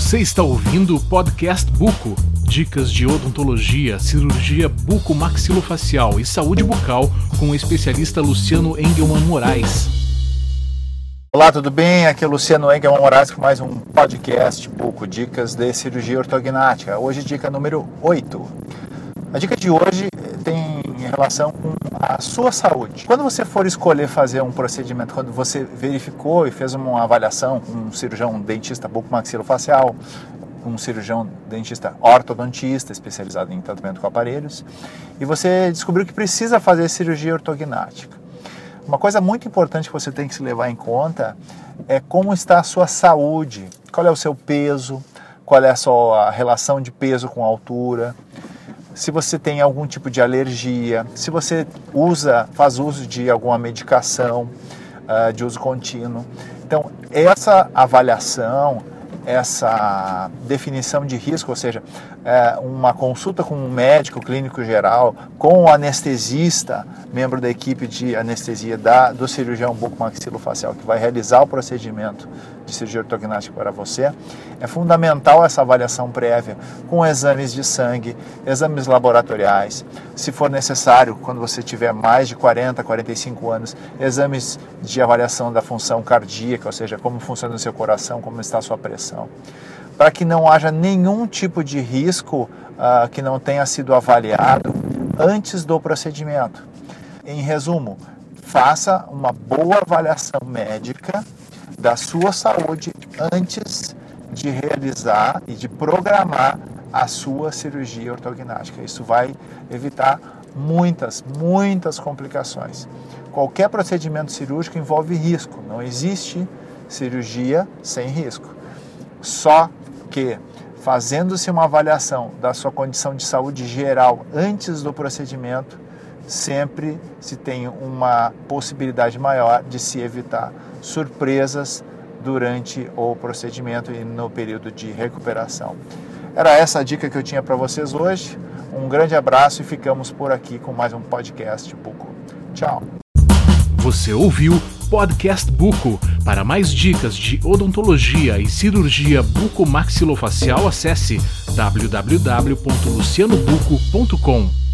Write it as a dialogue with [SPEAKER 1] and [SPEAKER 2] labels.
[SPEAKER 1] Você está ouvindo o podcast Buco. Dicas de odontologia, cirurgia bucomaxilofacial e saúde bucal com o especialista Luciano Engelman Moraes.
[SPEAKER 2] Olá, tudo bem? Aqui é o Luciano Engelman Moraes com mais um podcast Buco, dicas de cirurgia ortognática. Hoje dica número 8. A dica de hoje relação com a sua saúde. Quando você for escolher fazer um procedimento, quando você verificou e fez uma avaliação com um cirurgião dentista bucomaxilofacial, um cirurgião dentista ortodontista especializado em tratamento com aparelhos, e você descobriu que precisa fazer cirurgia ortognática. Uma coisa muito importante que você tem que se levar em conta é como está a sua saúde, qual é o seu peso, qual é a sua relação de peso com altura, se você tem algum tipo de alergia, se você usa, faz uso de alguma medicação uh, de uso contínuo. Então, essa avaliação, essa definição de risco, ou seja, é, uma consulta com um médico clínico geral, com o anestesista, membro da equipe de anestesia da, do cirurgião bucomaxilofacial que vai realizar o procedimento de cirurgia ortognática para você, é fundamental essa avaliação prévia com exames de sangue, exames laboratoriais, se for necessário, quando você tiver mais de 40, 45 anos, exames de avaliação da função cardíaca, ou seja, como funciona o seu coração, como está a sua pressão para que não haja nenhum tipo de risco uh, que não tenha sido avaliado antes do procedimento. Em resumo, faça uma boa avaliação médica da sua saúde antes de realizar e de programar a sua cirurgia ortognática. Isso vai evitar muitas, muitas complicações. Qualquer procedimento cirúrgico envolve risco, não existe cirurgia sem risco. Só que, fazendo-se uma avaliação da sua condição de saúde geral antes do procedimento, sempre se tem uma possibilidade maior de se evitar surpresas durante o procedimento e no período de recuperação. Era essa a dica que eu tinha para vocês hoje. Um grande abraço e ficamos por aqui com mais um podcast Buco. Tchau.
[SPEAKER 1] Você ouviu Podcast Buco. Para mais dicas de odontologia e cirurgia bucomaxilofacial, acesse www.lucianobuco.com.